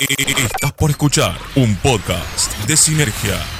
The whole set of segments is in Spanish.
Estás por escuchar un podcast de Sinergia.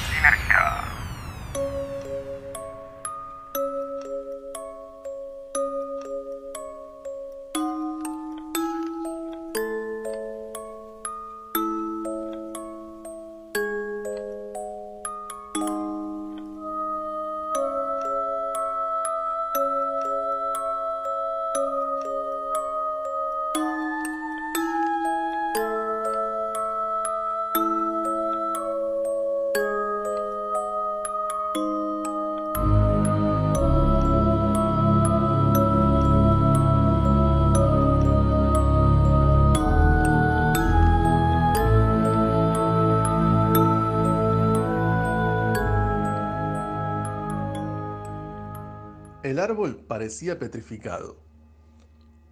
El árbol parecía petrificado.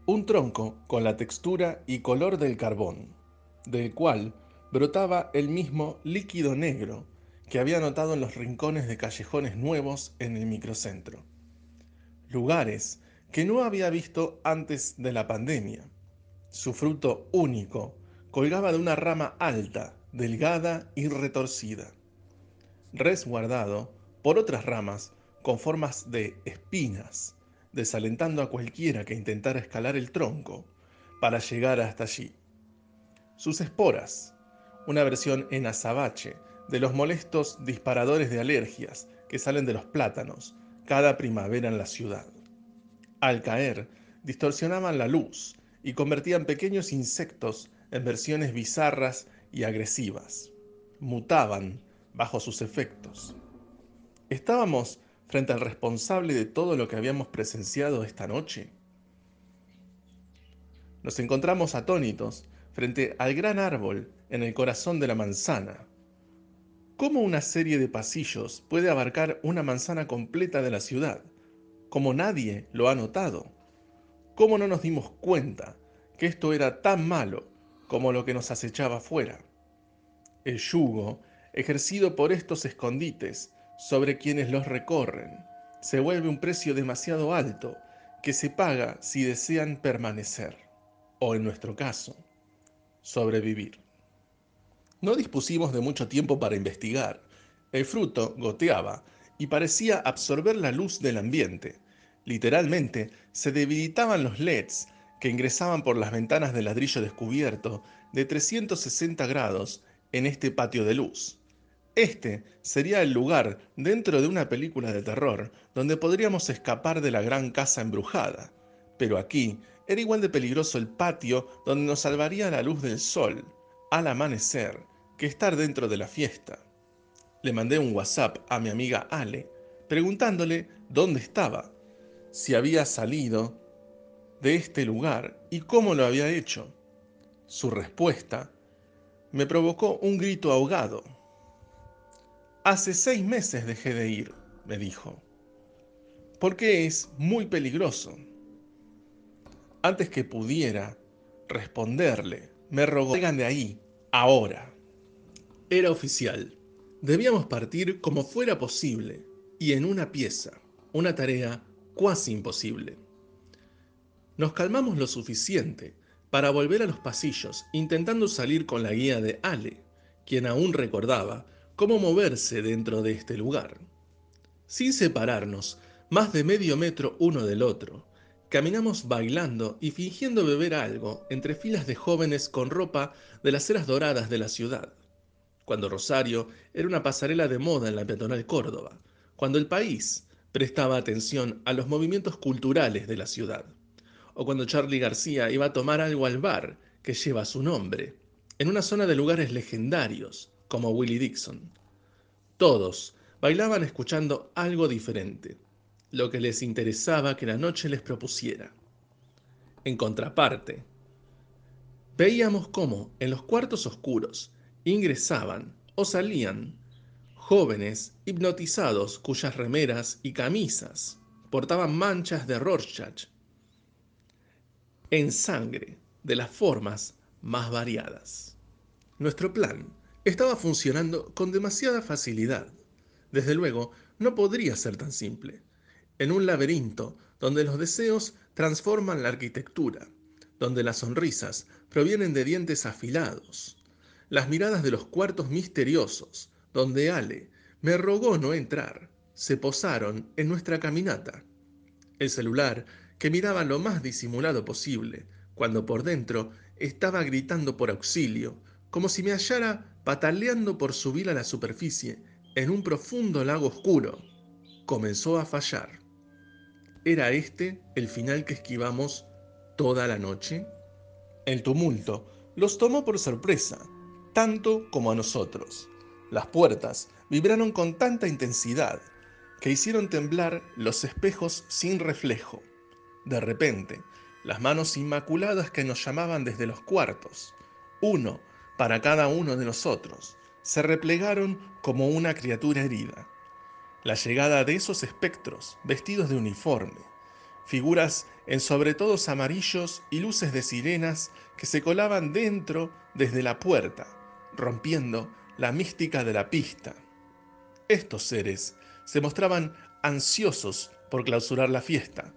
Un tronco con la textura y color del carbón, del cual brotaba el mismo líquido negro que había notado en los rincones de callejones nuevos en el microcentro. Lugares que no había visto antes de la pandemia. Su fruto único colgaba de una rama alta, delgada y retorcida, resguardado por otras ramas con formas de espinas, desalentando a cualquiera que intentara escalar el tronco para llegar hasta allí. Sus esporas, una versión en azabache de los molestos disparadores de alergias que salen de los plátanos cada primavera en la ciudad. Al caer, distorsionaban la luz y convertían pequeños insectos en versiones bizarras y agresivas. Mutaban bajo sus efectos. Estábamos frente al responsable de todo lo que habíamos presenciado esta noche? Nos encontramos atónitos frente al gran árbol en el corazón de la manzana. ¿Cómo una serie de pasillos puede abarcar una manzana completa de la ciudad? Como nadie lo ha notado. ¿Cómo no nos dimos cuenta que esto era tan malo como lo que nos acechaba afuera? El yugo, ejercido por estos escondites, sobre quienes los recorren. Se vuelve un precio demasiado alto que se paga si desean permanecer, o en nuestro caso, sobrevivir. No dispusimos de mucho tiempo para investigar. El fruto goteaba y parecía absorber la luz del ambiente. Literalmente, se debilitaban los LEDs que ingresaban por las ventanas de ladrillo descubierto de 360 grados en este patio de luz. Este sería el lugar dentro de una película de terror donde podríamos escapar de la gran casa embrujada. Pero aquí era igual de peligroso el patio donde nos salvaría la luz del sol al amanecer que estar dentro de la fiesta. Le mandé un WhatsApp a mi amiga Ale preguntándole dónde estaba, si había salido de este lugar y cómo lo había hecho. Su respuesta me provocó un grito ahogado. Hace seis meses dejé de ir, me dijo, porque es muy peligroso. Antes que pudiera responderle, me rogó, salgan de ahí, ahora. Era oficial. Debíamos partir como fuera posible y en una pieza, una tarea cuasi imposible. Nos calmamos lo suficiente para volver a los pasillos, intentando salir con la guía de Ale, quien aún recordaba cómo moverse dentro de este lugar. Sin separarnos, más de medio metro uno del otro, caminamos bailando y fingiendo beber algo entre filas de jóvenes con ropa de las eras doradas de la ciudad. Cuando Rosario era una pasarela de moda en la peatonal Córdoba, cuando el país prestaba atención a los movimientos culturales de la ciudad, o cuando Charlie García iba a tomar algo al bar que lleva su nombre, en una zona de lugares legendarios, como Willie Dixon. Todos bailaban escuchando algo diferente, lo que les interesaba que la noche les propusiera. En contraparte, veíamos cómo en los cuartos oscuros ingresaban o salían jóvenes hipnotizados cuyas remeras y camisas portaban manchas de Rorschach en sangre de las formas más variadas. Nuestro plan estaba funcionando con demasiada facilidad. Desde luego, no podría ser tan simple. En un laberinto donde los deseos transforman la arquitectura, donde las sonrisas provienen de dientes afilados, las miradas de los cuartos misteriosos, donde Ale me rogó no entrar, se posaron en nuestra caminata. El celular, que miraba lo más disimulado posible, cuando por dentro estaba gritando por auxilio, como si me hallara pataleando por subir a la superficie en un profundo lago oscuro, comenzó a fallar. ¿Era este el final que esquivamos toda la noche? El tumulto los tomó por sorpresa, tanto como a nosotros. Las puertas vibraron con tanta intensidad que hicieron temblar los espejos sin reflejo. De repente, las manos inmaculadas que nos llamaban desde los cuartos, uno para cada uno de nosotros, se replegaron como una criatura herida. La llegada de esos espectros, vestidos de uniforme, figuras en sobretodos amarillos y luces de sirenas que se colaban dentro desde la puerta, rompiendo la mística de la pista. Estos seres se mostraban ansiosos por clausurar la fiesta,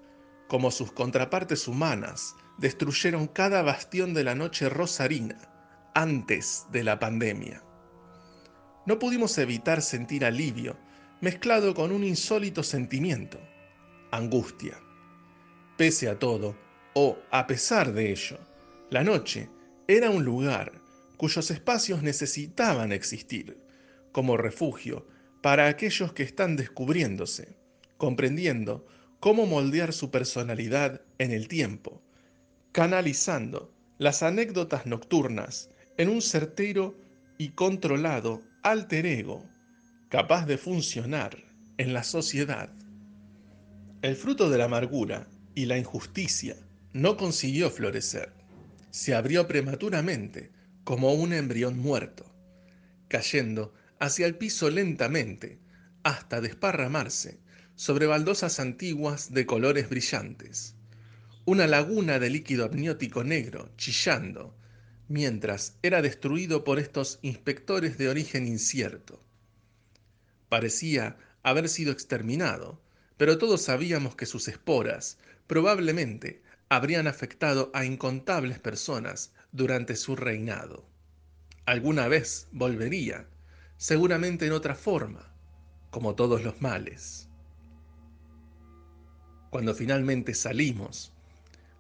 como sus contrapartes humanas destruyeron cada bastión de la noche rosarina antes de la pandemia. No pudimos evitar sentir alivio mezclado con un insólito sentimiento, angustia. Pese a todo, o a pesar de ello, la noche era un lugar cuyos espacios necesitaban existir como refugio para aquellos que están descubriéndose, comprendiendo cómo moldear su personalidad en el tiempo, canalizando las anécdotas nocturnas en un certero y controlado alter ego capaz de funcionar en la sociedad. El fruto de la amargura y la injusticia no consiguió florecer. Se abrió prematuramente como un embrión muerto, cayendo hacia el piso lentamente hasta desparramarse sobre baldosas antiguas de colores brillantes. Una laguna de líquido amniótico negro chillando, mientras era destruido por estos inspectores de origen incierto. Parecía haber sido exterminado, pero todos sabíamos que sus esporas probablemente habrían afectado a incontables personas durante su reinado. Alguna vez volvería, seguramente en otra forma, como todos los males. Cuando finalmente salimos,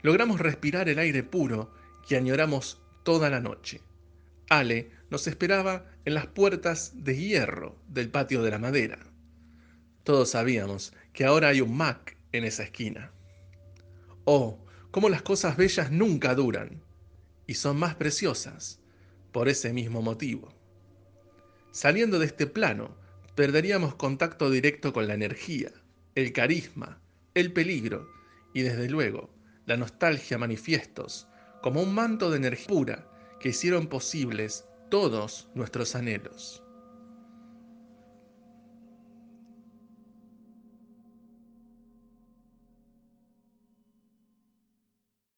logramos respirar el aire puro que añoramos toda la noche. Ale nos esperaba en las puertas de hierro del patio de la madera. Todos sabíamos que ahora hay un Mac en esa esquina. Oh, cómo las cosas bellas nunca duran y son más preciosas por ese mismo motivo. Saliendo de este plano, perderíamos contacto directo con la energía, el carisma, el peligro y desde luego la nostalgia manifiestos como un manto de energía pura que hicieron posibles todos nuestros anhelos.